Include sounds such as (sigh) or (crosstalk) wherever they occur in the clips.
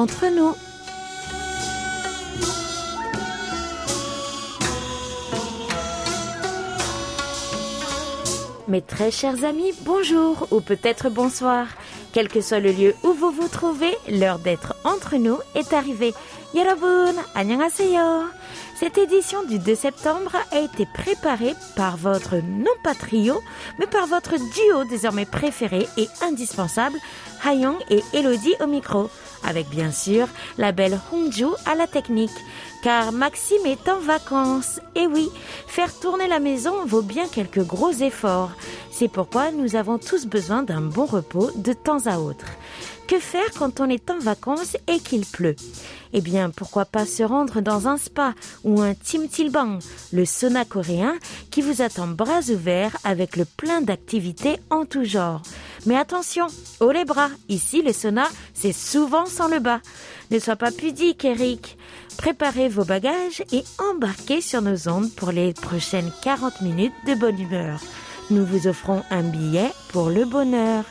entre nous. Mes très chers amis, bonjour ou peut-être bonsoir. Quel que soit le lieu où vous vous trouvez, l'heure d'être entre nous est arrivée. Yorobun, annyeonghaseyo. Cette édition du 2 septembre a été préparée par votre non pas trio, mais par votre duo désormais préféré et indispensable, Hayong et Elodie au micro avec bien sûr la belle Hongju à la technique. Car Maxime est en vacances. Et oui, faire tourner la maison vaut bien quelques gros efforts. C'est pourquoi nous avons tous besoin d'un bon repos de temps à autre. Que faire quand on est en vacances et qu'il pleut? Eh bien, pourquoi pas se rendre dans un spa ou un Tim Tilbang, le sauna coréen qui vous attend bras ouverts avec le plein d'activités en tout genre. Mais attention, haut les bras, ici le sauna, c'est souvent sans le bas. Ne sois pas pudique, Eric. Préparez vos bagages et embarquez sur nos ondes pour les prochaines 40 minutes de bonne humeur. Nous vous offrons un billet pour le bonheur.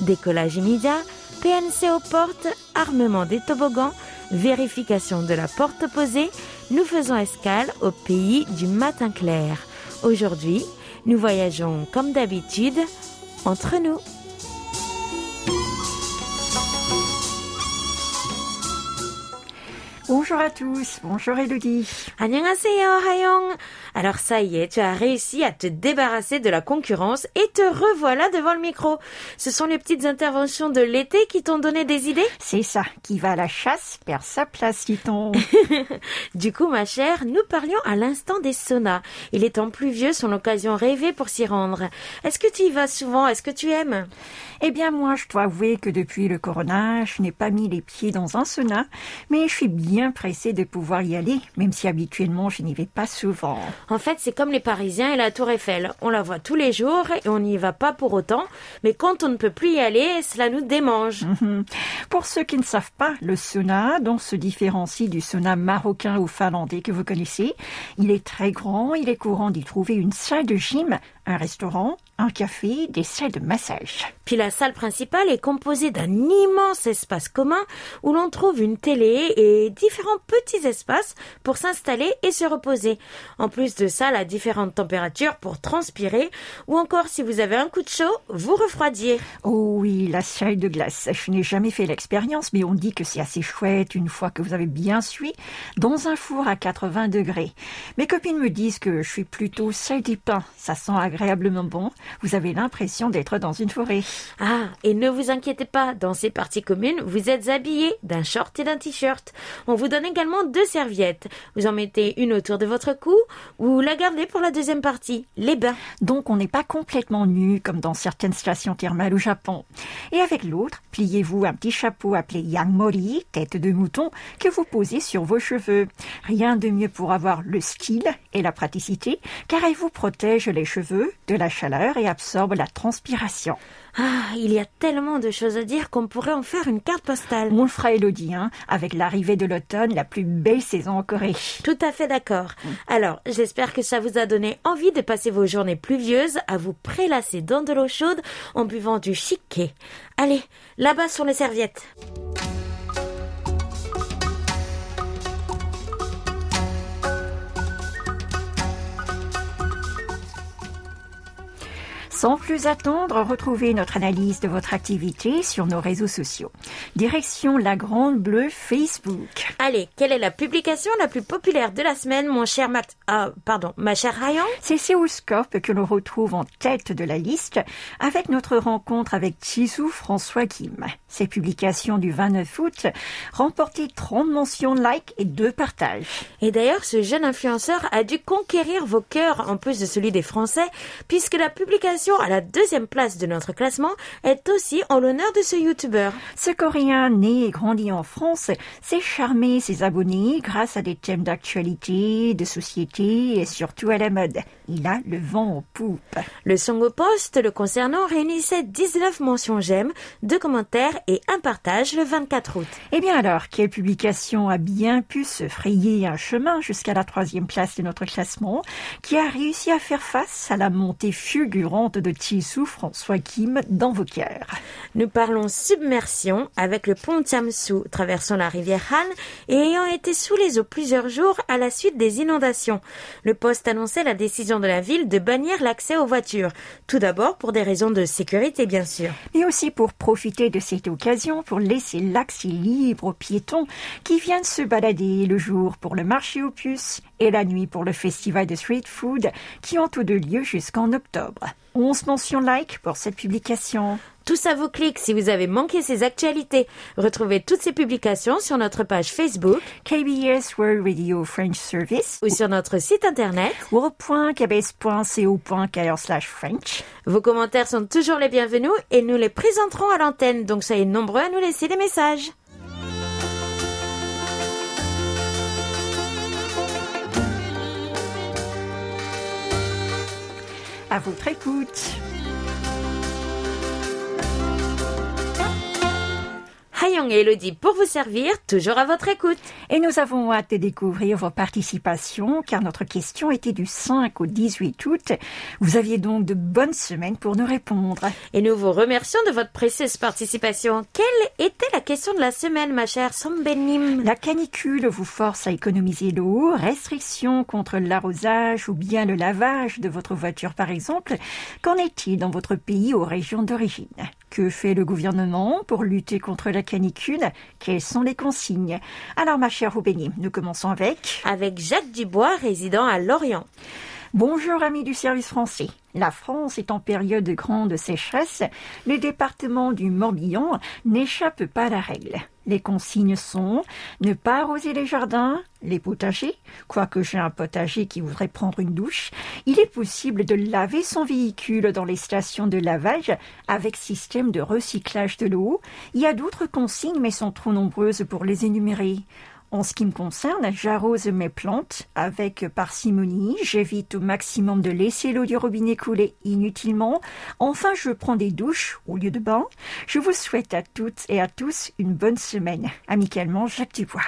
Décollage immédiat, PNC aux portes, armement des toboggans, vérification de la porte opposée. Nous faisons escale au pays du matin clair. Aujourd'hui, nous voyageons comme d'habitude entre nous. Bonjour à tous, bonjour Elodie. 안녕하세요, Hayong. Alors ça y est, tu as réussi à te débarrasser de la concurrence et te revoilà devant le micro. Ce sont les petites interventions de l'été qui t'ont donné des idées? C'est ça, qui va à la chasse perd sa place, dit-on. (laughs) du coup, ma chère, nous parlions à l'instant des saunas. Il est temps pluvieux, son occasion rêvée pour s'y rendre. Est-ce que tu y vas souvent? Est-ce que tu aimes? Eh bien, moi, je dois avouer que depuis le corona, je n'ai pas mis les pieds dans un sauna, mais je suis bien pressée de pouvoir y aller, même si habituellement je n'y vais pas souvent. En fait, c'est comme les Parisiens et la Tour Eiffel. On la voit tous les jours et on n'y va pas pour autant. Mais quand on ne peut plus y aller, cela nous démange. Mhm. Pour ceux qui ne savent pas, le sauna, dont se différencie du sauna marocain ou finlandais que vous connaissez, il est très grand, il est courant d'y trouver une salle de gym, un restaurant, un café, des salles de massage. Puis la salle principale est composée d'un immense espace commun où l'on trouve une télé et différents petits espaces pour s'installer et se reposer. En plus de ça, à différentes températures pour transpirer ou encore si vous avez un coup de chaud, vous refroidiez. Oh oui, la salle de glace. Je n'ai jamais fait l'expérience, mais on dit que c'est assez chouette une fois que vous avez bien suivi dans un four à 80 degrés. Mes copines me disent que je suis plutôt salle des pains. Ça sent agréablement bon vous avez l'impression d'être dans une forêt. Ah, et ne vous inquiétez pas, dans ces parties communes, vous êtes habillé d'un short et d'un t-shirt. On vous donne également deux serviettes. Vous en mettez une autour de votre cou ou la gardez pour la deuxième partie, les bains. Donc on n'est pas complètement nu comme dans certaines stations thermales au Japon. Et avec l'autre, pliez-vous un petit chapeau appelé yangmori, tête de mouton, que vous posez sur vos cheveux. Rien de mieux pour avoir le style et la praticité, car elle vous protège les cheveux de la chaleur et absorbe la transpiration. Ah, il y a tellement de choses à dire qu'on pourrait en faire une carte postale. On le fera, Elodie, hein, avec l'arrivée de l'automne, la plus belle saison en Corée. Tout à fait d'accord. Mm. Alors, j'espère que ça vous a donné envie de passer vos journées pluvieuses à vous prélasser dans de l'eau chaude en buvant du chiquet. Allez, là-bas sur les serviettes. Sans plus attendre, retrouvez notre analyse de votre activité sur nos réseaux sociaux. Direction la Grande Bleue Facebook. Allez, quelle est la publication la plus populaire de la semaine, mon cher Matt Ah, pardon, ma chère Ryan? C'est Séoulscope que l'on retrouve en tête de la liste avec notre rencontre avec Chisou François Kim. Ces publications du 29 août remportaient 30 mentions de likes et 2 partages. Et d'ailleurs, ce jeune influenceur a dû conquérir vos cœurs en plus de celui des Français, puisque la publication à la deuxième place de notre classement est aussi en l'honneur de ce youtubeur. Ce Coréen né et grandi en France s'est charmé ses abonnés grâce à des thèmes d'actualité, de société et surtout à la mode. Il a le vent en poupe. Le Song au poste le concernant réunissait 19 mentions j'aime, deux commentaires et un partage le 24 août. Eh bien alors, quelle publication a bien pu se frayer un chemin jusqu'à la troisième place de notre classement, qui a réussi à faire face à la montée fulgurante de Tissou François Kim dans vos cœurs. Nous parlons submersion avec avec le pont Tiamsu traversant la rivière Han et ayant été sous les eaux plusieurs jours à la suite des inondations. Le poste annonçait la décision de la ville de bannir l'accès aux voitures. Tout d'abord pour des raisons de sécurité bien sûr. Mais aussi pour profiter de cette occasion pour laisser l'accès libre aux piétons qui viennent se balader le jour pour le marché aux puces et la nuit pour le festival de street food qui ont tous deux lieu jusqu'en octobre. 11 mentions like pour cette publication. Tout ça vous clique si vous avez manqué ces actualités. Retrouvez toutes ces publications sur notre page Facebook KBS World Radio French Service ou sur notre site internet world.kbs.co.kr/french. Vos commentaires sont toujours les bienvenus et nous les présenterons à l'antenne, donc soyez nombreux à nous laisser des messages. À votre écoute. Et Elodie pour vous servir, toujours à votre écoute. Et nous avons hâte de découvrir vos participations, car notre question était du 5 au 18 août. Vous aviez donc de bonnes semaines pour nous répondre. Et nous vous remercions de votre précieuse participation. Quelle était la question de la semaine, ma chère Sambenim? La canicule vous force à économiser l'eau, restrictions contre l'arrosage ou bien le lavage de votre voiture par exemple. Qu'en est-il dans votre pays ou région d'origine? Que fait le gouvernement pour lutter contre la canicule? Quelles sont les consignes? Alors, ma chère Roubénie, nous commençons avec... Avec Jacques Dubois, résident à Lorient. Bonjour amis du service français. La France est en période de grande sécheresse. Le département du Morbihan n'échappe pas à la règle. Les consignes sont ne pas arroser les jardins, les potagers, quoique j'ai un potager qui voudrait prendre une douche. Il est possible de laver son véhicule dans les stations de lavage avec système de recyclage de l'eau. Il y a d'autres consignes mais sont trop nombreuses pour les énumérer. En ce qui me concerne, j'arrose mes plantes avec parcimonie, j'évite au maximum de laisser l'eau du robinet couler inutilement. Enfin, je prends des douches au lieu de bain. Je vous souhaite à toutes et à tous une bonne semaine. Amicalement, Jacques Dubois.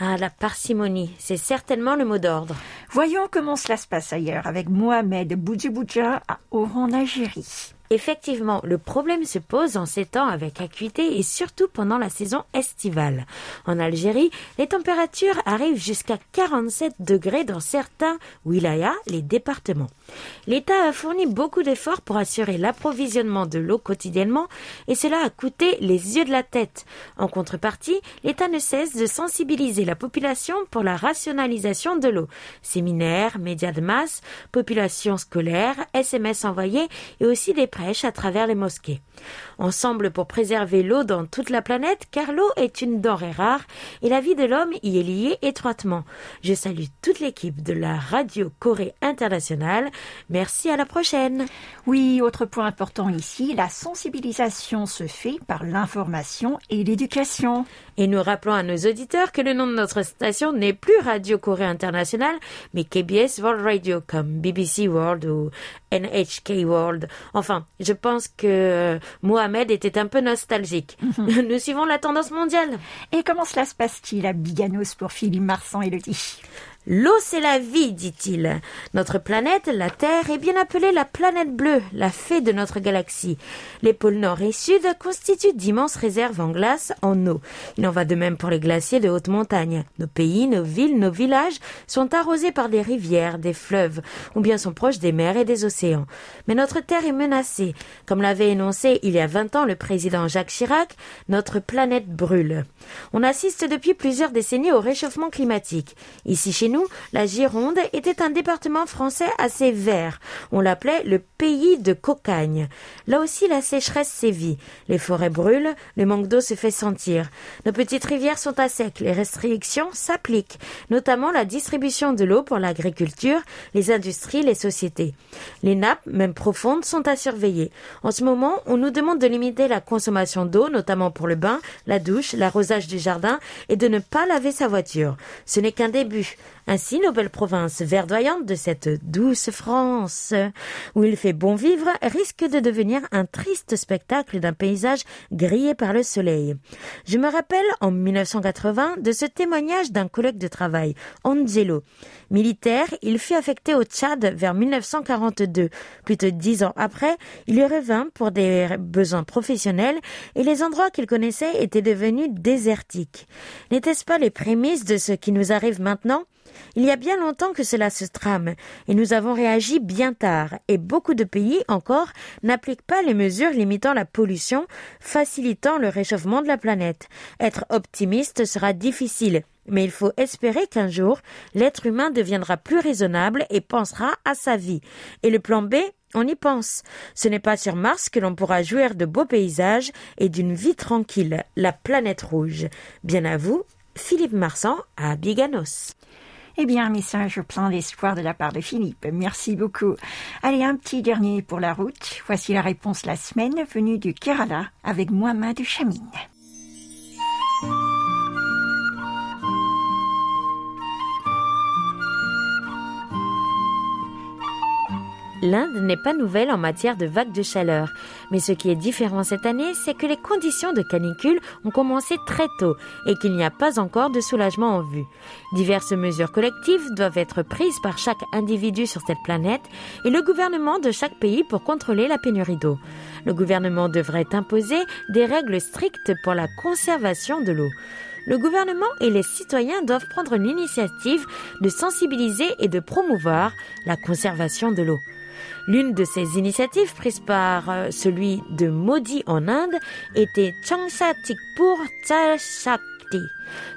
Ah, la parcimonie, c'est certainement le mot d'ordre. Voyons comment cela se passe ailleurs avec Mohamed Boudjibouja à Oran, Algérie. Effectivement, le problème se pose en ces temps avec acuité et surtout pendant la saison estivale. En Algérie, les températures arrivent jusqu'à 47 degrés dans certains wilayas, les départements. L'État a fourni beaucoup d'efforts pour assurer l'approvisionnement de l'eau quotidiennement et cela a coûté les yeux de la tête. En contrepartie, l'État ne cesse de sensibiliser la population pour la rationalisation de l'eau. Séminaires, médias de masse, population scolaire, SMS envoyés et aussi des à travers les mosquées. Ensemble pour préserver l'eau dans toute la planète, car l'eau est une denrée rare et la vie de l'homme y est liée étroitement. Je salue toute l'équipe de la Radio Corée Internationale. Merci à la prochaine. Oui, autre point important ici, la sensibilisation se fait par l'information et l'éducation. Et nous rappelons à nos auditeurs que le nom de notre station n'est plus Radio Corée Internationale, mais KBS World Radio comme BBC World ou NHK World. Enfin, je pense que Mohamed était un peu nostalgique. Mhm. (laughs) Nous suivons la tendance mondiale. Et comment cela se passe-t-il à Biganos pour Philippe Marsan et Lodi? L'eau, c'est la vie, dit-il. Notre planète, la Terre, est bien appelée la planète bleue, la fée de notre galaxie. Les pôles nord et sud constituent d'immenses réserves en glace, en eau. Il en va de même pour les glaciers de haute montagne. Nos pays, nos villes, nos villages sont arrosés par des rivières, des fleuves, ou bien sont proches des mers et des océans. Mais notre Terre est menacée. Comme l'avait énoncé il y a vingt ans le président Jacques Chirac, notre planète brûle. On assiste depuis plusieurs décennies au réchauffement climatique. Ici chez nous, la Gironde était un département français assez vert. On l'appelait le pays de cocagne. Là aussi, la sécheresse sévit. Les forêts brûlent, le manque d'eau se fait sentir. Nos petites rivières sont à sec, les restrictions s'appliquent, notamment la distribution de l'eau pour l'agriculture, les industries, les sociétés. Les nappes, même profondes, sont à surveiller. En ce moment, on nous demande de limiter la consommation d'eau, notamment pour le bain, la douche, l'arrosage du jardin, et de ne pas laver sa voiture. Ce n'est qu'un début. Ainsi, nos belles provinces verdoyantes de cette douce France, où il fait bon vivre, risquent de devenir un triste spectacle d'un paysage grillé par le soleil. Je me rappelle en 1980 de ce témoignage d'un collègue de travail, Angelo. Militaire, il fut affecté au Tchad vers 1942. Plus de dix ans après, il y revint pour des besoins professionnels et les endroits qu'il connaissait étaient devenus désertiques. N'était-ce pas les prémices de ce qui nous arrive maintenant? Il y a bien longtemps que cela se trame, et nous avons réagi bien tard, et beaucoup de pays encore n'appliquent pas les mesures limitant la pollution, facilitant le réchauffement de la planète. Être optimiste sera difficile, mais il faut espérer qu'un jour, l'être humain deviendra plus raisonnable et pensera à sa vie. Et le plan B, on y pense. Ce n'est pas sur Mars que l'on pourra jouir de beaux paysages et d'une vie tranquille, la planète rouge. Bien à vous, Philippe Marsan à Biganos. Eh bien, un message plein d'espoir de la part de Philippe. Merci beaucoup. Allez, un petit dernier pour la route. Voici la réponse la semaine venue du Kerala avec Mohamed Chamine. L'Inde n'est pas nouvelle en matière de vagues de chaleur, mais ce qui est différent cette année, c'est que les conditions de canicule ont commencé très tôt et qu'il n'y a pas encore de soulagement en vue. Diverses mesures collectives doivent être prises par chaque individu sur cette planète et le gouvernement de chaque pays pour contrôler la pénurie d'eau. Le gouvernement devrait imposer des règles strictes pour la conservation de l'eau le gouvernement et les citoyens doivent prendre l'initiative de sensibiliser et de promouvoir la conservation de l'eau. L'une de ces initiatives prises par euh, celui de Modi en Inde était Changsatikpur Shakti.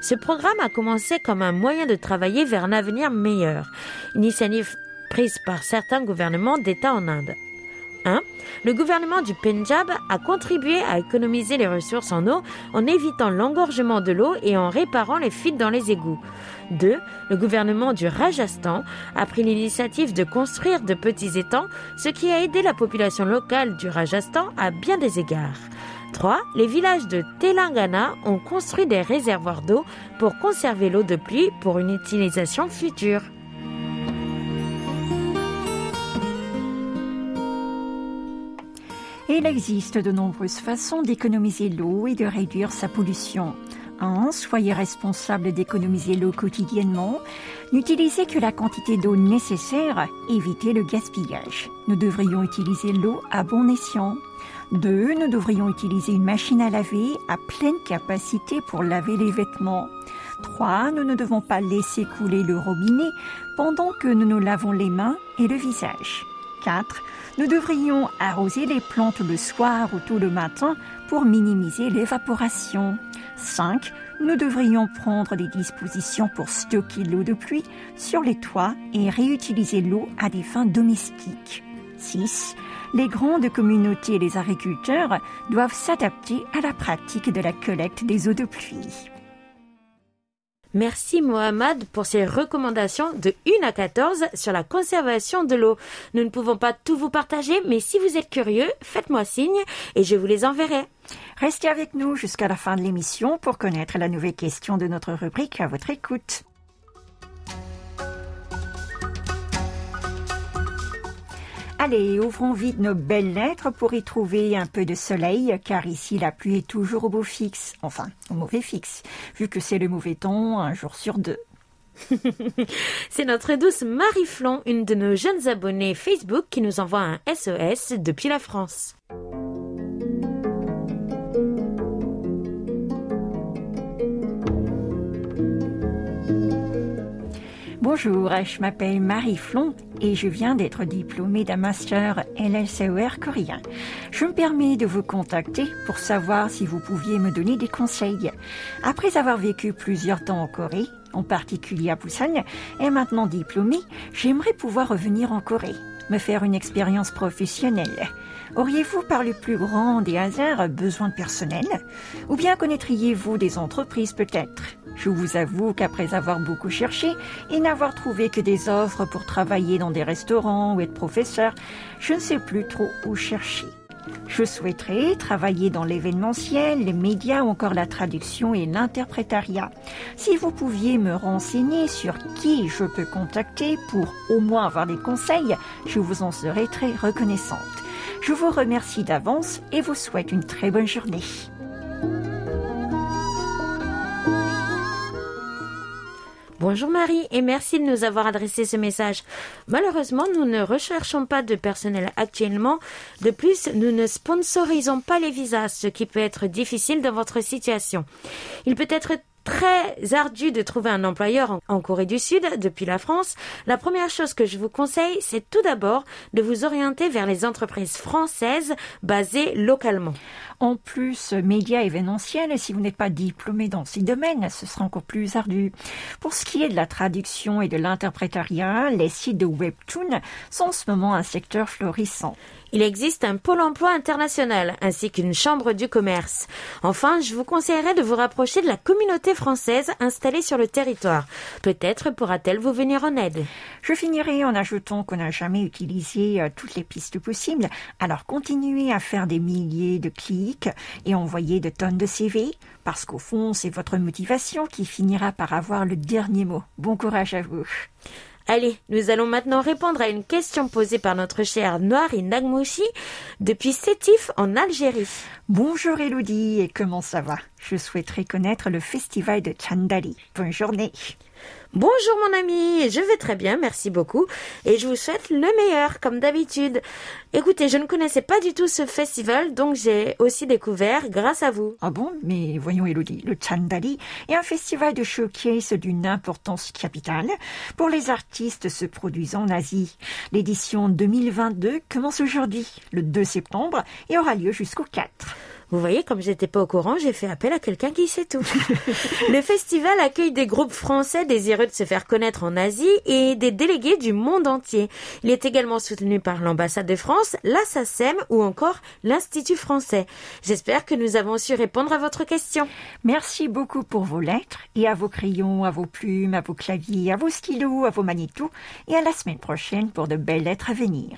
Ce programme a commencé comme un moyen de travailler vers un avenir meilleur, initiative prise par certains gouvernements d'État en Inde. 1. Le gouvernement du Punjab a contribué à économiser les ressources en eau en évitant l'engorgement de l'eau et en réparant les fuites dans les égouts. 2. Le gouvernement du Rajasthan a pris l'initiative de construire de petits étangs, ce qui a aidé la population locale du Rajasthan à bien des égards. 3. Les villages de Telangana ont construit des réservoirs d'eau pour conserver l'eau de pluie pour une utilisation future. Il existe de nombreuses façons d'économiser l'eau et de réduire sa pollution. 1. Soyez responsable d'économiser l'eau quotidiennement. N'utilisez que la quantité d'eau nécessaire. Évitez le gaspillage. Nous devrions utiliser l'eau à bon escient. 2. Nous devrions utiliser une machine à laver à pleine capacité pour laver les vêtements. 3. Nous ne devons pas laisser couler le robinet pendant que nous nous lavons les mains et le visage. 4. Nous devrions arroser les plantes le soir ou tout le matin pour minimiser l'évaporation. 5. Nous devrions prendre des dispositions pour stocker l'eau de pluie sur les toits et réutiliser l'eau à des fins domestiques. 6. Les grandes communautés et les agriculteurs doivent s'adapter à la pratique de la collecte des eaux de pluie. Merci Mohamed pour ces recommandations de 1 à 14 sur la conservation de l'eau. Nous ne pouvons pas tout vous partager, mais si vous êtes curieux, faites-moi signe et je vous les enverrai. Restez avec nous jusqu'à la fin de l'émission pour connaître la nouvelle question de notre rubrique à votre écoute. Allez, ouvrons vite nos belles lettres pour y trouver un peu de soleil, car ici la pluie est toujours au beau fixe, enfin au mauvais fixe, vu que c'est le mauvais temps un jour sur deux. (laughs) c'est notre douce Marie Flon, une de nos jeunes abonnés Facebook, qui nous envoie un SOS depuis la France. Bonjour, je m'appelle Marie Flon et je viens d'être diplômée d'un master LLCER coréen. Je me permets de vous contacter pour savoir si vous pouviez me donner des conseils. Après avoir vécu plusieurs temps en Corée, en particulier à Busan, et maintenant diplômée, j'aimerais pouvoir revenir en Corée, me faire une expérience professionnelle. Auriez-vous par le plus grand des hasards besoin de personnel? Ou bien connaîtriez-vous des entreprises peut-être? Je vous avoue qu'après avoir beaucoup cherché et n'avoir trouvé que des offres pour travailler dans des restaurants ou être professeur, je ne sais plus trop où chercher. Je souhaiterais travailler dans l'événementiel, les médias ou encore la traduction et l'interprétariat. Si vous pouviez me renseigner sur qui je peux contacter pour au moins avoir des conseils, je vous en serais très reconnaissante. Je vous remercie d'avance et vous souhaite une très bonne journée. Bonjour Marie et merci de nous avoir adressé ce message. Malheureusement, nous ne recherchons pas de personnel actuellement. De plus, nous ne sponsorisons pas les visas, ce qui peut être difficile dans votre situation. Il peut être très ardu de trouver un employeur en, Corée du Sud depuis la France, la première chose que je vous conseille, c'est tout d'abord de vous orienter vers les entreprises françaises basées localement. En plus, médias événementiels, si vous n'êtes pas diplômé dans ces domaines, ce sera encore plus ardu. Pour ce qui est de la traduction et de l'interprétariat, les sites de Webtoon sont en ce moment un secteur florissant. Il existe un pôle emploi international ainsi qu'une chambre du commerce. Enfin, je vous conseillerais de vous rapprocher de la communauté française installée sur le territoire. Peut-être pourra-t-elle vous venir en aide. Je finirai en ajoutant qu'on n'a jamais utilisé euh, toutes les pistes possibles. Alors continuez à faire des milliers de et envoyer de tonnes de CV parce qu'au fond, c'est votre motivation qui finira par avoir le dernier mot. Bon courage à vous. Allez, nous allons maintenant répondre à une question posée par notre chère Noiri Nagmouchi depuis Sétif en Algérie. Bonjour Elodie, et comment ça va? Je souhaiterais connaître le festival de Chandali. Bonne journée. Bonjour mon ami, je vais très bien, merci beaucoup, et je vous souhaite le meilleur, comme d'habitude. Écoutez, je ne connaissais pas du tout ce festival, donc j'ai aussi découvert grâce à vous. Ah bon? Mais voyons Elodie, le Chandali est un festival de showcase d'une importance capitale pour les artistes se produisant en Asie. L'édition 2022 commence aujourd'hui, le 2 septembre, et aura lieu jusqu'au 4. Vous voyez, comme j'étais pas au courant, j'ai fait appel à quelqu'un qui sait tout. (laughs) le festival accueille des groupes français désireux de se faire connaître en Asie et des délégués du monde entier. Il est également soutenu par l'ambassade de France, la ou encore l'Institut français. J'espère que nous avons su répondre à votre question. Merci beaucoup pour vos lettres et à vos crayons, à vos plumes, à vos claviers, à vos stylos, à vos magnétos et à la semaine prochaine pour de belles lettres à venir.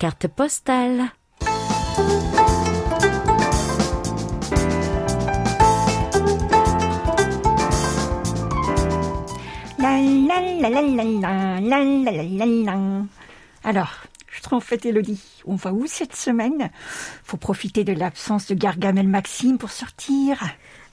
Carte postale. Alors, je trouve fait Elodie. On va où cette semaine Faut profiter de l'absence de Gargamel Maxime pour sortir.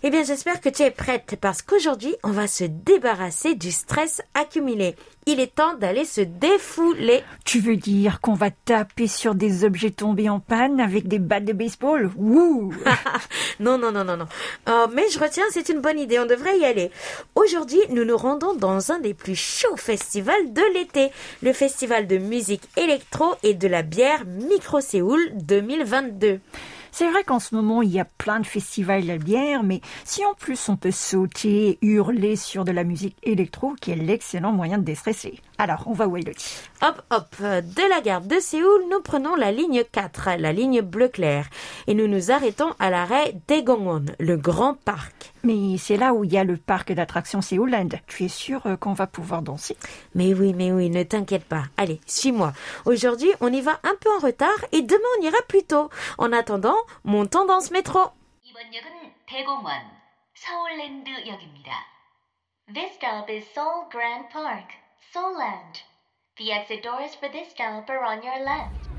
Eh bien, j'espère que tu es prête parce qu'aujourd'hui, on va se débarrasser du stress accumulé. Il est temps d'aller se défouler. Tu veux dire qu'on va taper sur des objets tombés en panne avec des battes de baseball? Wouh (laughs) Non, non, non, non, non. Oh, mais je retiens, c'est une bonne idée, on devrait y aller. Aujourd'hui, nous nous rendons dans un des plus chauds festivals de l'été, le festival de musique électro et de la bière Micro Séoul 2022. C'est vrai qu'en ce moment, il y a plein de festivals de bière, mais si en plus on peut sauter hurler sur de la musique électro, qui est l'excellent moyen de déstresser. Alors, on va où Elodie? Hop, hop, de la gare de Séoul, nous prenons la ligne 4, la ligne bleu clair, et nous nous arrêtons à l'arrêt Daegongwon, le grand parc. Mais c'est là où il y a le parc d'attractions Séouland. Tu es sûr euh, qu'on va pouvoir danser? Mais oui, mais oui, ne t'inquiète pas. Allez, suis-moi. Aujourd'hui, on y va un peu en retard et demain on ira plus tôt. En attendant, montons dans ce métro. This stop is Seoul Grand Park. Land. The exit doors for this stop are on your left.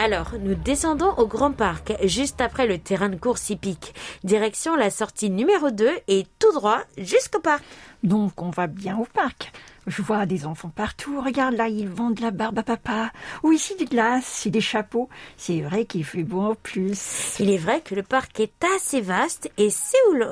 Alors, nous descendons au Grand Parc, juste après le terrain de course hippique. Direction la sortie numéro 2 et tout droit jusqu'au parc. Donc, on va bien au parc. Je vois des enfants partout. Regarde là, ils vendent de la barbe à papa. Ou ici des glaces et des chapeaux. C'est vrai qu'il fait beau en plus. Il est vrai que le parc est assez vaste et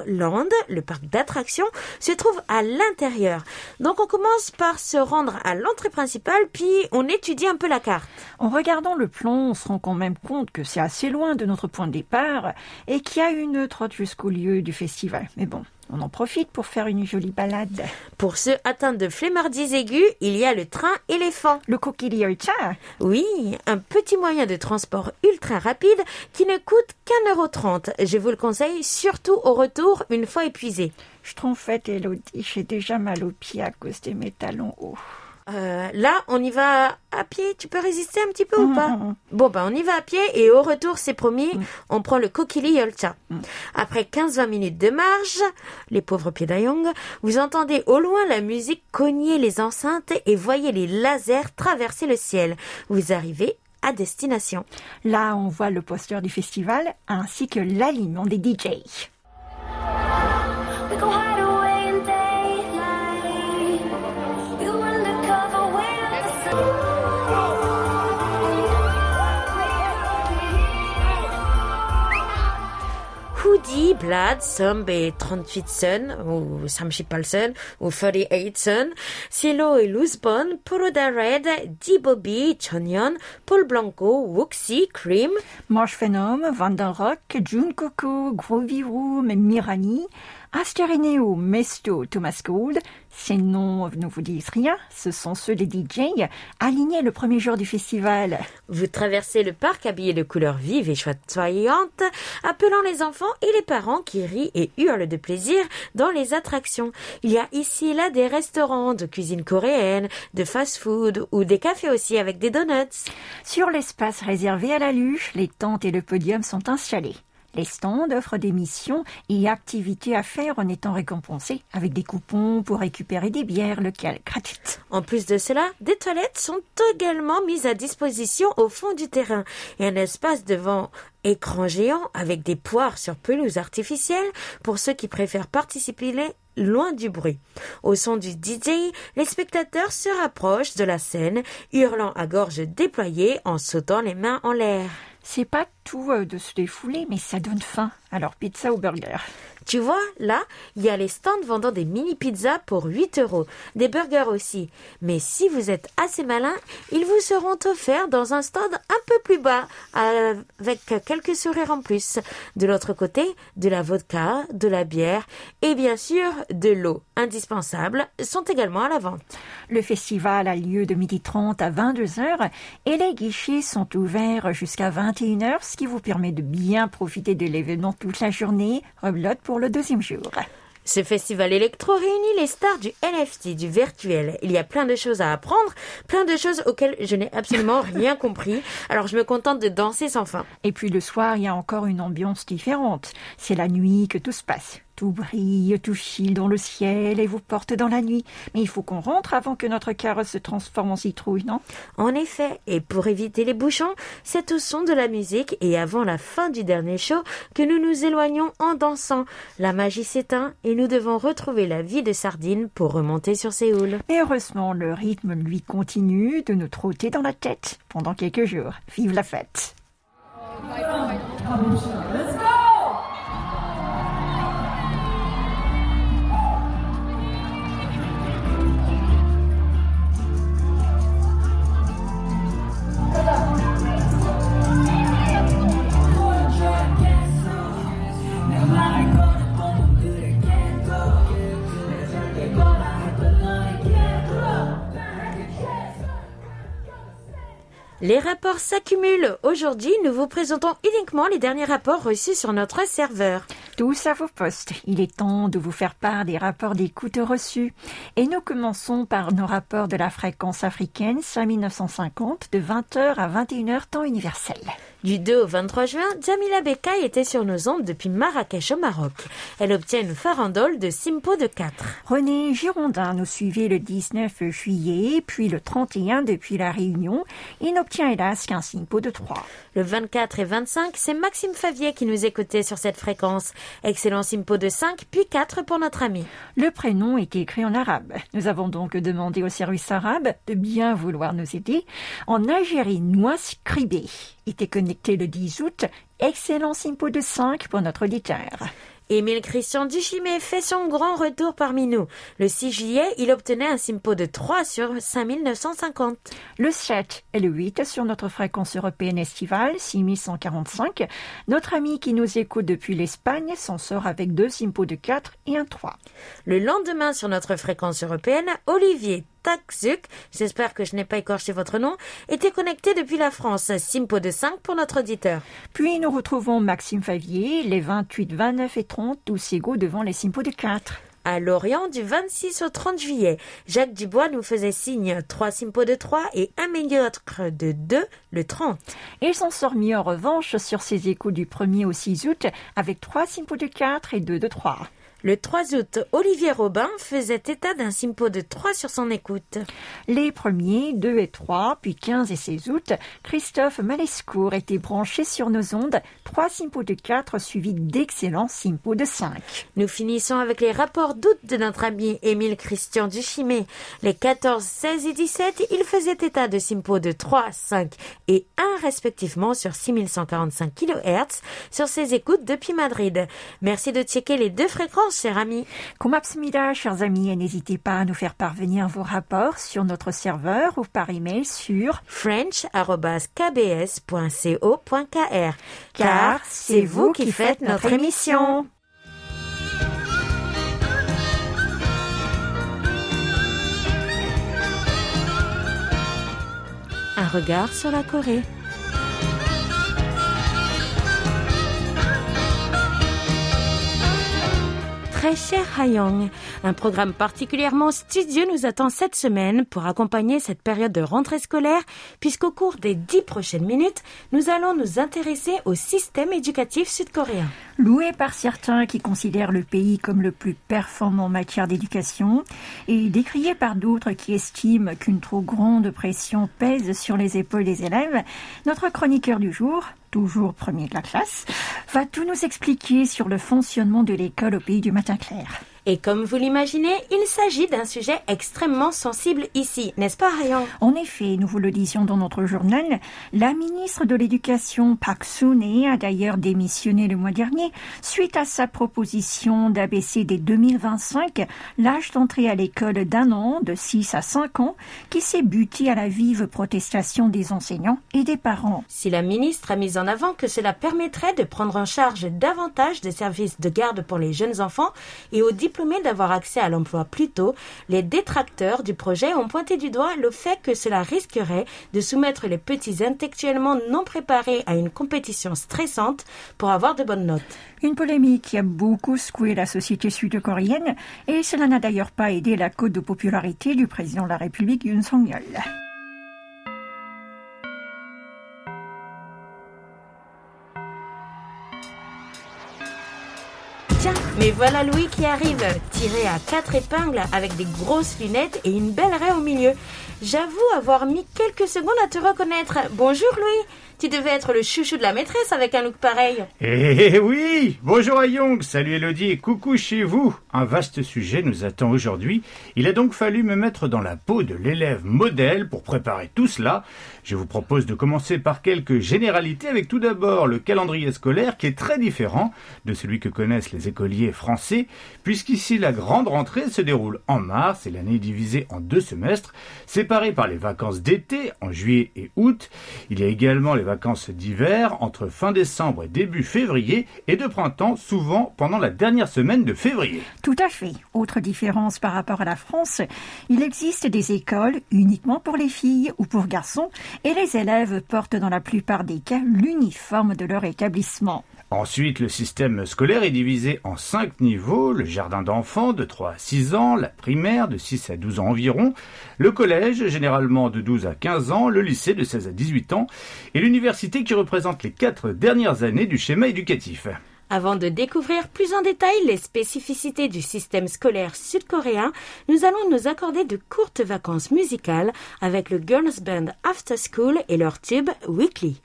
Land, le parc d'attractions, se trouve à l'intérieur. Donc on commence par se rendre à l'entrée principale puis on étudie un peu la carte. En regardant le plan, on se rend quand même compte que c'est assez loin de notre point de départ et qu'il y a une trotte jusqu'au lieu du festival. Mais bon, On en profite pour faire une jolie balade. Pour ceux atteints de flemmardise aiguë, il y a le train éléphant. Le kokiriocha Oui, un petit moyen de transport ultra rapide qui ne coûte qu'un euro trente. Je vous le conseille surtout au retour une fois épuisé. Je fait, Elodie, j'ai déjà mal aux pieds à cause de mes talons hauts. Euh, là, on y va à pied. Tu peux résister un petit peu ou pas Bon, ben, on y va à pied et au retour, c'est promis, on prend le Kokili Yolcha. Après 15-20 minutes de marche, les pauvres pieds d'Ayong, vous entendez au loin la musique cogner les enceintes et voyez les lasers traverser le ciel. Vous arrivez à destination. Là, on voit le poster du festival ainsi que l'alignement des DJ. Hoodie, Blad, Somb et 38 Sun, ou Samshipalson, ou 38 Sun, Cielo et Loosebone, Poroda Red, D-Bobby, Chonyon, Paul Blanco, Wuxi, Cream, Marsh Phenom, Vandenrock, June Coco, Groovy Room, Mirani, Astereneo, Mesto, Thomas Gold. Ces noms ne vous disent rien, ce sont ceux des DJ alignés le premier jour du festival. Vous traversez le parc habillé de couleurs vives et choyantes, appelant les enfants et les parents qui rient et hurlent de plaisir dans les attractions. Il y a ici et là des restaurants de cuisine coréenne, de fast-food ou des cafés aussi avec des donuts. Sur l'espace réservé à la luche, les tentes et le podium sont installés. Les stands offrent des missions et activités à faire en étant récompensés avec des coupons pour récupérer des bières locales gratuites. En plus de cela, des toilettes sont également mises à disposition au fond du terrain et un espace devant écran géant avec des poires sur pelouse artificielle pour ceux qui préfèrent participer loin du bruit. Au son du DJ, les spectateurs se rapprochent de la scène, hurlant à gorge déployée en sautant les mains en l'air. C'est pas tout euh, de se défouler, mais ça donne faim. Alors pizza ou burger? Tu vois, là, il y a les stands vendant des mini pizzas pour 8 euros, des burgers aussi. Mais si vous êtes assez malin, ils vous seront offerts dans un stand un peu plus bas, avec quelques sourires en plus. De l'autre côté, de la vodka, de la bière et bien sûr de l'eau, indispensables, sont également à la vente. Le festival a lieu de 12h30 à 22h et les guichets sont ouverts jusqu'à 21h, ce qui vous permet de bien profiter de l'événement toute la journée. Rebelote pour le deuxième jour. Ce festival électro réunit les stars du NFT, du virtuel. Il y a plein de choses à apprendre, plein de choses auxquelles je n'ai absolument (laughs) rien compris. Alors je me contente de danser sans fin. Et puis le soir, il y a encore une ambiance différente. C'est la nuit que tout se passe. Tout brille, tout file dans le ciel et vous porte dans la nuit. Mais il faut qu'on rentre avant que notre carrosse se transforme en citrouille, non? En effet, et pour éviter les bouchons, c'est au son de la musique et avant la fin du dernier show que nous nous éloignons en dansant. La magie s'éteint et nous devons retrouver la vie de sardine pour remonter sur Séoul. Et heureusement, le rythme lui continue de nous trotter dans la tête pendant quelques jours. Vive la fête Les rapports s'accumulent. Aujourd'hui, nous vous présentons uniquement les derniers rapports reçus sur notre serveur. Tous à vos postes. Il est temps de vous faire part des rapports d'écoute reçus. Et nous commençons par nos rapports de la fréquence africaine 5950 de 20h à 21h temps universel. Du 2 au 23 juin, Jamila Bekay était sur nos ondes depuis Marrakech au Maroc. Elle obtient une farandole de Simpo de 4. René Girondin nous suivait le 19 juillet, puis le 31 depuis la Réunion. Il n'obtient hélas qu'un Simpo de 3. Le 24 et 25, c'est Maxime Favier qui nous écoutait sur cette fréquence. Excellent Simpo de 5, puis 4 pour notre ami. Le prénom est écrit en arabe. Nous avons donc demandé au service arabe de bien vouloir nous aider. En Algérie, Noix Cribé était connecté le 10 août. Excellent Simpo de 5 pour notre auditeur. Émile Christian Duchimé fait son grand retour parmi nous. Le 6 juillet, il obtenait un simpo de 3 sur 5950. Le 7 et le 8 sur notre fréquence européenne estivale, 6145. Notre ami qui nous écoute depuis l'Espagne s'en sort avec deux simpos de 4 et un 3. Le lendemain, sur notre fréquence européenne, Olivier Takzuk, j'espère que je n'ai pas écorché votre nom, était connecté depuis la France. Simpo de 5 pour notre auditeur. Puis nous retrouvons Maxime Favier, les 28, 29 et 30, tous égaux devant les simpos de 4. À Lorient, du 26 au 30 juillet, Jacques Dubois nous faisait signe 3 simpos de 3 et un médiocre de 2 le 30. Et s'en sort mieux en revanche sur ses échos du 1er au 6 août avec 3 simpos de 4 et 2 de 3. Le 3 août, Olivier Robin faisait état d'un simpo de 3 sur son écoute. Les premiers, 2 et 3, puis 15 et 16 août, Christophe Malescourt était branché sur nos ondes, 3 simpos de 4 suivis d'excellents simpos de 5. Nous finissons avec les rapports d'août de notre ami Émile Christian Duchimé. Les 14, 16 et 17, il faisait état de simpo de 3, 5 et 1 respectivement sur 6145 kHz sur ses écoutes depuis Madrid. Merci de checker les deux fréquences, cher ami. Komapsmida, chers amis, et n'hésitez pas à nous faire parvenir vos rapports sur notre serveur ou par email sur french.kbs.co.kr car c'est vous qui faites notre émission. Un regard sur la Corée. Cher un programme particulièrement studieux nous attend cette semaine pour accompagner cette période de rentrée scolaire, puisqu'au cours des dix prochaines minutes, nous allons nous intéresser au système éducatif sud-coréen. loué par certains qui considèrent le pays comme le plus performant en matière d'éducation et décrié par d'autres qui estiment qu'une trop grande pression pèse sur les épaules des élèves, notre chroniqueur du jour, toujours premier de la classe, va tout nous expliquer sur le fonctionnement de l'école au pays du matin clair. Et comme vous l'imaginez, il s'agit d'un sujet extrêmement sensible ici, n'est-ce pas Hayong En effet, nous vous le disions dans notre journal, la ministre de l'Éducation Park Soon-hye a d'ailleurs démissionné le mois dernier suite à sa proposition d'abaisser dès 2025 l'âge d'entrée à l'école d'un an de 6 à 5 ans qui s'est buté à la vive protestation des enseignants et des parents. Si la ministre a mis en avant que cela permettrait de prendre en charge davantage des services de garde pour les jeunes enfants et aux diplômés d'avoir accès à l'emploi plus tôt, les détracteurs du projet ont pointé du doigt le fait que cela risquerait de soumettre les petits intellectuellement non préparés à une compétition stressante pour avoir de bonnes notes. Une polémique qui a beaucoup secoué la société sud-coréenne et cela n'a d'ailleurs pas aidé la cote de popularité du président de la République Yoon Song-yeol. Mais voilà Louis qui arrive, tiré à quatre épingles avec des grosses lunettes et une belle raie au milieu. J'avoue avoir mis quelques secondes à te reconnaître. Bonjour Louis, tu devais être le chouchou de la maîtresse avec un look pareil. Eh oui Bonjour à Young, salut Elodie et coucou chez vous Un vaste sujet nous attend aujourd'hui. Il a donc fallu me mettre dans la peau de l'élève modèle pour préparer tout cela. Je vous propose de commencer par quelques généralités avec tout d'abord le calendrier scolaire qui est très différent de celui que connaissent les écoliers français, puisqu'ici la grande rentrée se déroule en mars et l'année est divisée en deux semestres, séparés par les vacances d'été en juillet et août. Il y a également les vacances d'hiver entre fin décembre et début février et de printemps souvent pendant la dernière semaine de février. Tout à fait. Autre différence par rapport à la France, il existe des écoles uniquement pour les filles ou pour garçons et les élèves portent dans la plupart des cas l'uniforme de leur établissement. Ensuite, le système scolaire est divisé en cinq niveaux, le jardin d'enfants de 3 à 6 ans, la primaire de 6 à 12 ans environ, le collège généralement de 12 à 15 ans, le lycée de 16 à 18 ans et l'université qui représente les quatre dernières années du schéma éducatif. Avant de découvrir plus en détail les spécificités du système scolaire sud-coréen, nous allons nous accorder de courtes vacances musicales avec le Girls Band After School et leur tube Weekly.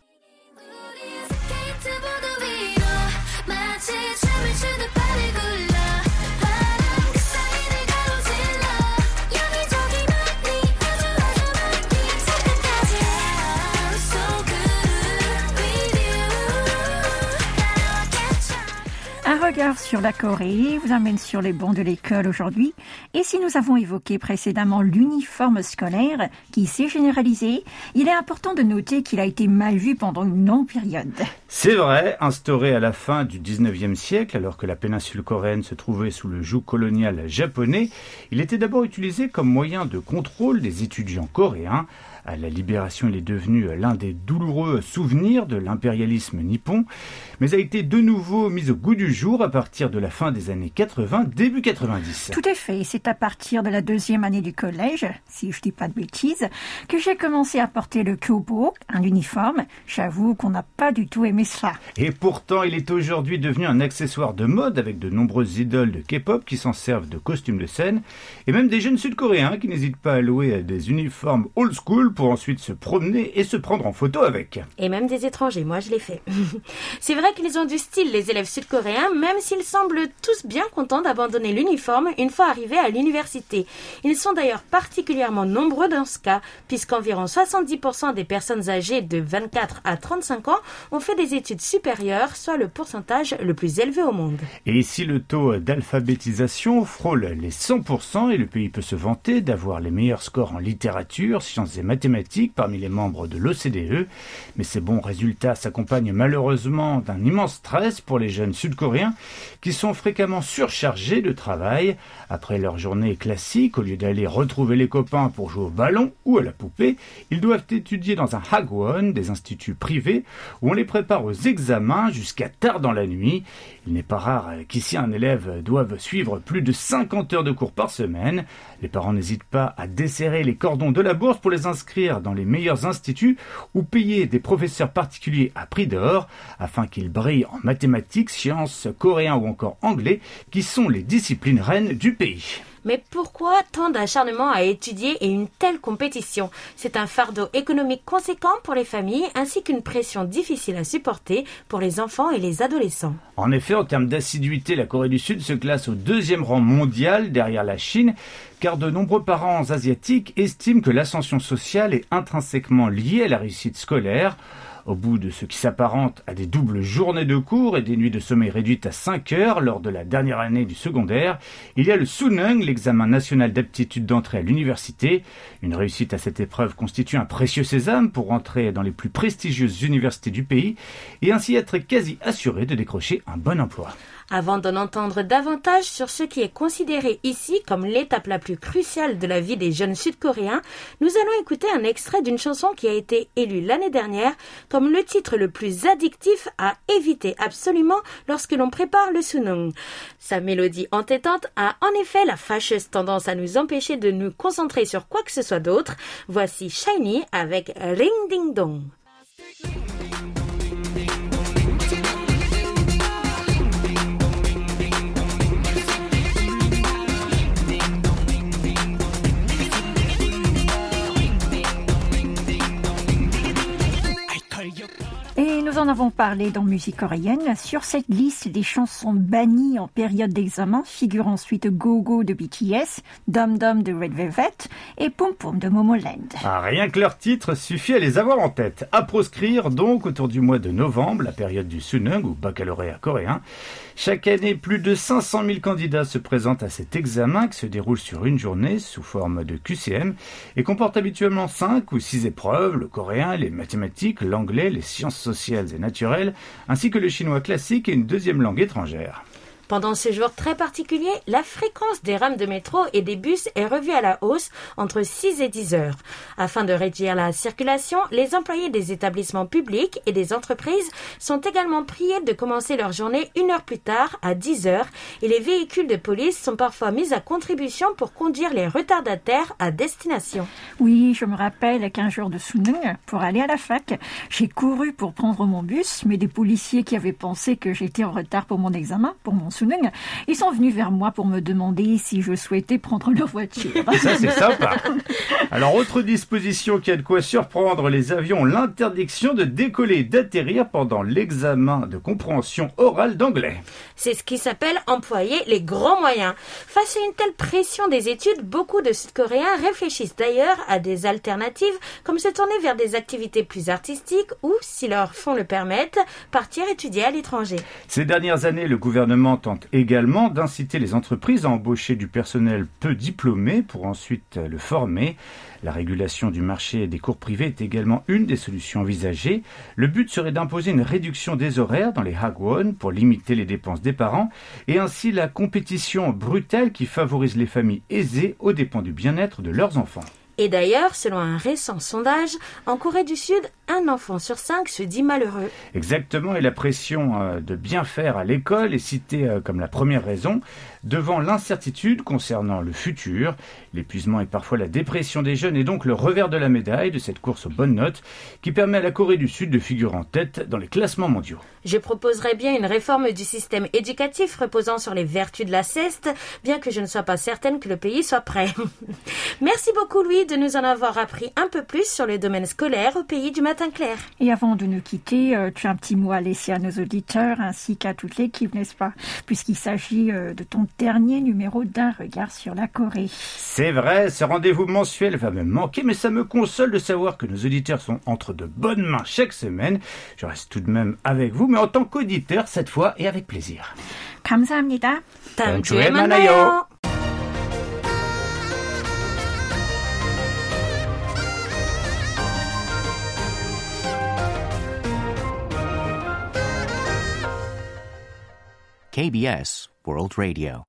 Regard sur la Corée vous amène sur les bancs de l'école aujourd'hui. Et si nous avons évoqué précédemment l'uniforme scolaire qui s'est généralisé, il est important de noter qu'il a été mal vu pendant une longue période. C'est vrai, instauré à la fin du 19e siècle, alors que la péninsule coréenne se trouvait sous le joug colonial japonais, il était d'abord utilisé comme moyen de contrôle des étudiants coréens. À la libération, il est devenu l'un des douloureux souvenirs de l'impérialisme nippon, mais a été de nouveau mis au goût du jour à partir de la fin des années 80, début 90. Tout à fait, c'est à partir de la deuxième année du collège, si je dis pas de bêtises, que j'ai commencé à porter le kyobok, un uniforme. J'avoue qu'on n'a pas du tout aimé ça. Et pourtant, il est aujourd'hui devenu un accessoire de mode avec de nombreuses idoles de K-pop qui s'en servent de costumes de scène, et même des jeunes sud-coréens qui n'hésitent pas à louer des uniformes old school pour ensuite se promener et se prendre en photo avec. Et même des étrangers, moi je l'ai fait. (laughs) C'est vrai qu'ils ont du style, les élèves sud-coréens, même s'ils semblent tous bien contents d'abandonner l'uniforme une fois arrivés à l'université. Ils sont d'ailleurs particulièrement nombreux dans ce cas, puisqu'environ 70% des personnes âgées de 24 à 35 ans ont fait des études supérieures, soit le pourcentage le plus élevé au monde. Et ici, le taux d'alphabétisation frôle les 100% et le pays peut se vanter d'avoir les meilleurs scores en littérature, sciences et mathématiques parmi les membres de l'OCDE. Mais ces bons résultats s'accompagnent malheureusement d'un immense stress pour les jeunes sud-coréens qui sont fréquemment surchargés de travail. Après leur journée classique, au lieu d'aller retrouver les copains pour jouer au ballon ou à la poupée, ils doivent étudier dans un hagwon, des instituts privés, où on les prépare aux examens jusqu'à tard dans la nuit. Il n'est pas rare qu'ici un élève doive suivre plus de 50 heures de cours par semaine. Les parents n'hésitent pas à desserrer les cordons de la bourse pour les inscrire dans les meilleurs instituts ou payer des professeurs particuliers à prix d'or afin qu'ils brillent en mathématiques, sciences, coréen ou encore anglais qui sont les disciplines reines du pays. Mais pourquoi tant d'acharnement à étudier et une telle compétition? C'est un fardeau économique conséquent pour les familles ainsi qu'une pression difficile à supporter pour les enfants et les adolescents. En effet, en termes d'assiduité, la Corée du Sud se classe au deuxième rang mondial derrière la Chine, car de nombreux parents asiatiques estiment que l'ascension sociale est intrinsèquement liée à la réussite scolaire. Au bout de ce qui s'apparente à des doubles journées de cours et des nuits de sommeil réduites à 5 heures lors de la dernière année du secondaire, il y a le Sunung, l'examen national d'aptitude d'entrée à l'université. Une réussite à cette épreuve constitue un précieux sésame pour entrer dans les plus prestigieuses universités du pays et ainsi être quasi assuré de décrocher un bon emploi. Avant d'en entendre davantage sur ce qui est considéré ici comme l'étape la plus cruciale de la vie des jeunes sud-coréens, nous allons écouter un extrait d'une chanson qui a été élue l'année dernière comme le titre le plus addictif à éviter absolument lorsque l'on prépare le sunung. Sa mélodie entêtante a en effet la fâcheuse tendance à nous empêcher de nous concentrer sur quoi que ce soit d'autre. Voici Shiny avec Ring Ding Dong. En avons parlé dans Musique coréenne. Sur cette liste des chansons bannies en période d'examen figurent ensuite Go Go de BTS, Dum Dum de Red Velvet et Pum Pum de Momoland. Ah, rien que leur titre suffit à les avoir en tête. À proscrire donc autour du mois de novembre, la période du Sunung ou baccalauréat coréen. Chaque année, plus de 500 000 candidats se présentent à cet examen qui se déroule sur une journée sous forme de QCM et comporte habituellement 5 ou 6 épreuves, le coréen, les mathématiques, l'anglais, les sciences sociales et naturelles, ainsi que le chinois classique et une deuxième langue étrangère. Pendant ce jour très particulier, la fréquence des rames de métro et des bus est revue à la hausse entre 6 et 10 heures. Afin de réduire la circulation, les employés des établissements publics et des entreprises sont également priés de commencer leur journée une heure plus tard, à 10 heures, et les véhicules de police sont parfois mis à contribution pour conduire les retardataires à destination. Oui, je me rappelle qu'un jour de Sunung, pour aller à la fac, j'ai couru pour prendre mon bus, mais des policiers qui avaient pensé que j'étais en retard pour mon examen, pour mon Suning, ils sont venus vers moi pour me demander si je souhaitais prendre leur voiture. Et ça, c'est sympa. Alors, autre disposition qui a de quoi surprendre les avions, l'interdiction de décoller et d'atterrir pendant l'examen de compréhension orale d'anglais. C'est ce qui s'appelle employer les grands moyens. Face à une telle pression des études, beaucoup de Sud-Coréens réfléchissent d'ailleurs à des alternatives, comme se tourner vers des activités plus artistiques ou, si leurs fonds le permettent, partir étudier à l'étranger. Ces dernières années, le gouvernement tente également d'inciter les entreprises à embaucher du personnel peu diplômé pour ensuite le former. La régulation du marché des cours privés est également une des solutions envisagées. Le but serait d'imposer une réduction des horaires dans les hagwon pour limiter les dépenses des parents et ainsi la compétition brutale qui favorise les familles aisées aux dépens du bien-être de leurs enfants. Et d'ailleurs, selon un récent sondage, en Corée du Sud, un enfant sur cinq se dit malheureux. Exactement, et la pression euh, de bien faire à l'école est citée euh, comme la première raison. Devant l'incertitude concernant le futur, l'épuisement et parfois la dépression des jeunes est donc le revers de la médaille de cette course aux bonnes notes qui permet à la Corée du Sud de figurer en tête dans les classements mondiaux. Je proposerais bien une réforme du système éducatif reposant sur les vertus de la ceste, bien que je ne sois pas certaine que le pays soit prêt. (laughs) Merci beaucoup Louis de nous en avoir appris un peu plus sur le domaine scolaire au pays du matin clair. Et avant de nous quitter, euh, tu as un petit mot à laisser à nos auditeurs ainsi qu'à toute l'équipe, n'est-ce pas? Puisqu'il s'agit euh, de ton dernier numéro d'un regard sur la Corée. C'est vrai, ce rendez-vous mensuel va me manquer, mais ça me console de savoir que nos auditeurs sont entre de bonnes mains chaque semaine. Je reste tout de même avec vous, mais en tant qu'auditeur cette fois et avec plaisir. 감사합니다. 다음 주에 주에 만나요. 만나요. KBS World Radio.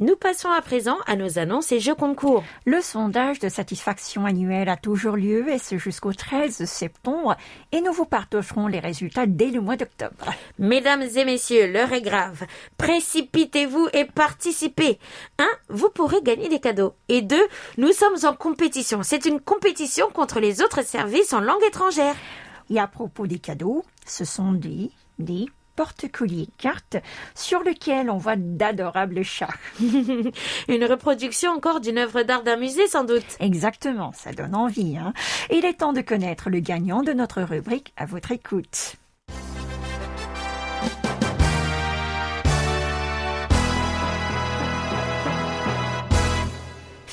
Nous passons à présent à nos annonces et jeux concours. Le sondage de satisfaction annuel a toujours lieu et ce jusqu'au 13 septembre et nous vous partagerons les résultats dès le mois d'octobre. Mesdames et messieurs, l'heure est grave. Précipitez-vous et participez. Un, vous pourrez gagner des cadeaux. Et deux, nous sommes en compétition. C'est une compétition contre les autres services en langue étrangère. Et à propos des cadeaux, ce sont des, des porte-colliers cartes sur lesquels on voit d'adorables chats. (laughs) Une reproduction encore d'une œuvre d'art d'un musée sans doute. Exactement, ça donne envie. Hein Il est temps de connaître le gagnant de notre rubrique à votre écoute.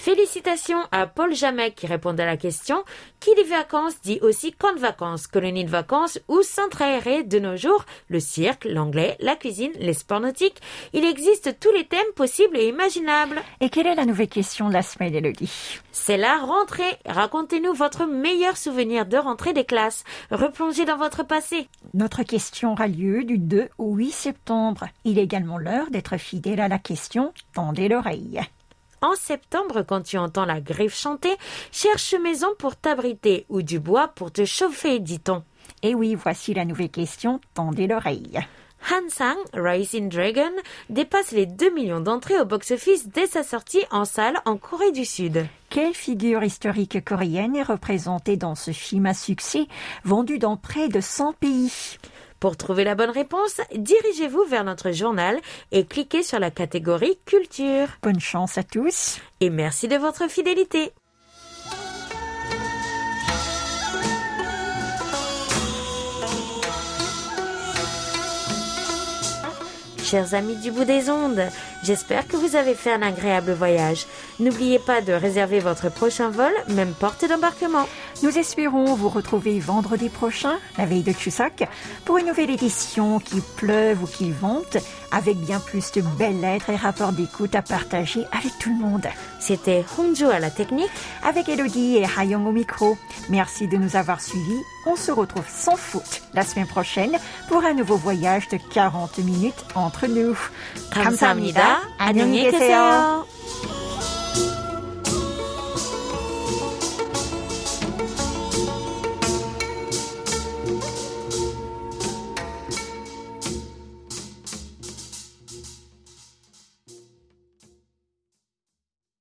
Félicitations à Paul Jamek qui répond à la question qui dit vacances? dit aussi camp de vacances, colonie de vacances ou centre aéré de nos jours, le cirque, l'anglais, la cuisine, les sports nautiques. Il existe tous les thèmes possibles et imaginables. Et quelle est la nouvelle question de la semaine, Elodie C'est la rentrée. Racontez-nous votre meilleur souvenir de rentrée des classes. Replongez dans votre passé. Notre question aura lieu du 2 au 8 septembre. Il est également l'heure d'être fidèle à la question Tendez l'oreille. En septembre, quand tu entends la griffe chanter, cherche maison pour t'abriter ou du bois pour te chauffer, dit-on. Et oui, voici la nouvelle question Tendez l'oreille. Hansang, Rising Dragon, dépasse les 2 millions d'entrées au box-office dès sa sortie en salle en Corée du Sud. Quelle figure historique coréenne est représentée dans ce film à succès vendu dans près de 100 pays? Pour trouver la bonne réponse, dirigez-vous vers notre journal et cliquez sur la catégorie Culture. Bonne chance à tous Et merci de votre fidélité. Chers amis du bout des ondes, j'espère que vous avez fait un agréable voyage. N'oubliez pas de réserver votre prochain vol, même porte d'embarquement. Nous espérons vous retrouver vendredi prochain, la veille de Chuseok, pour une nouvelle édition qui pleuve ou qu'il vente, avec bien plus de belles lettres et rapports d'écoute à partager avec tout le monde. C'était Hongjo à la technique. Avec Elodie et Hayong au micro, merci de nous avoir suivis. On se retrouve sans faute la semaine prochaine pour un nouveau voyage de 40 minutes entre nous. 감사합니다. 안녕히 계세요.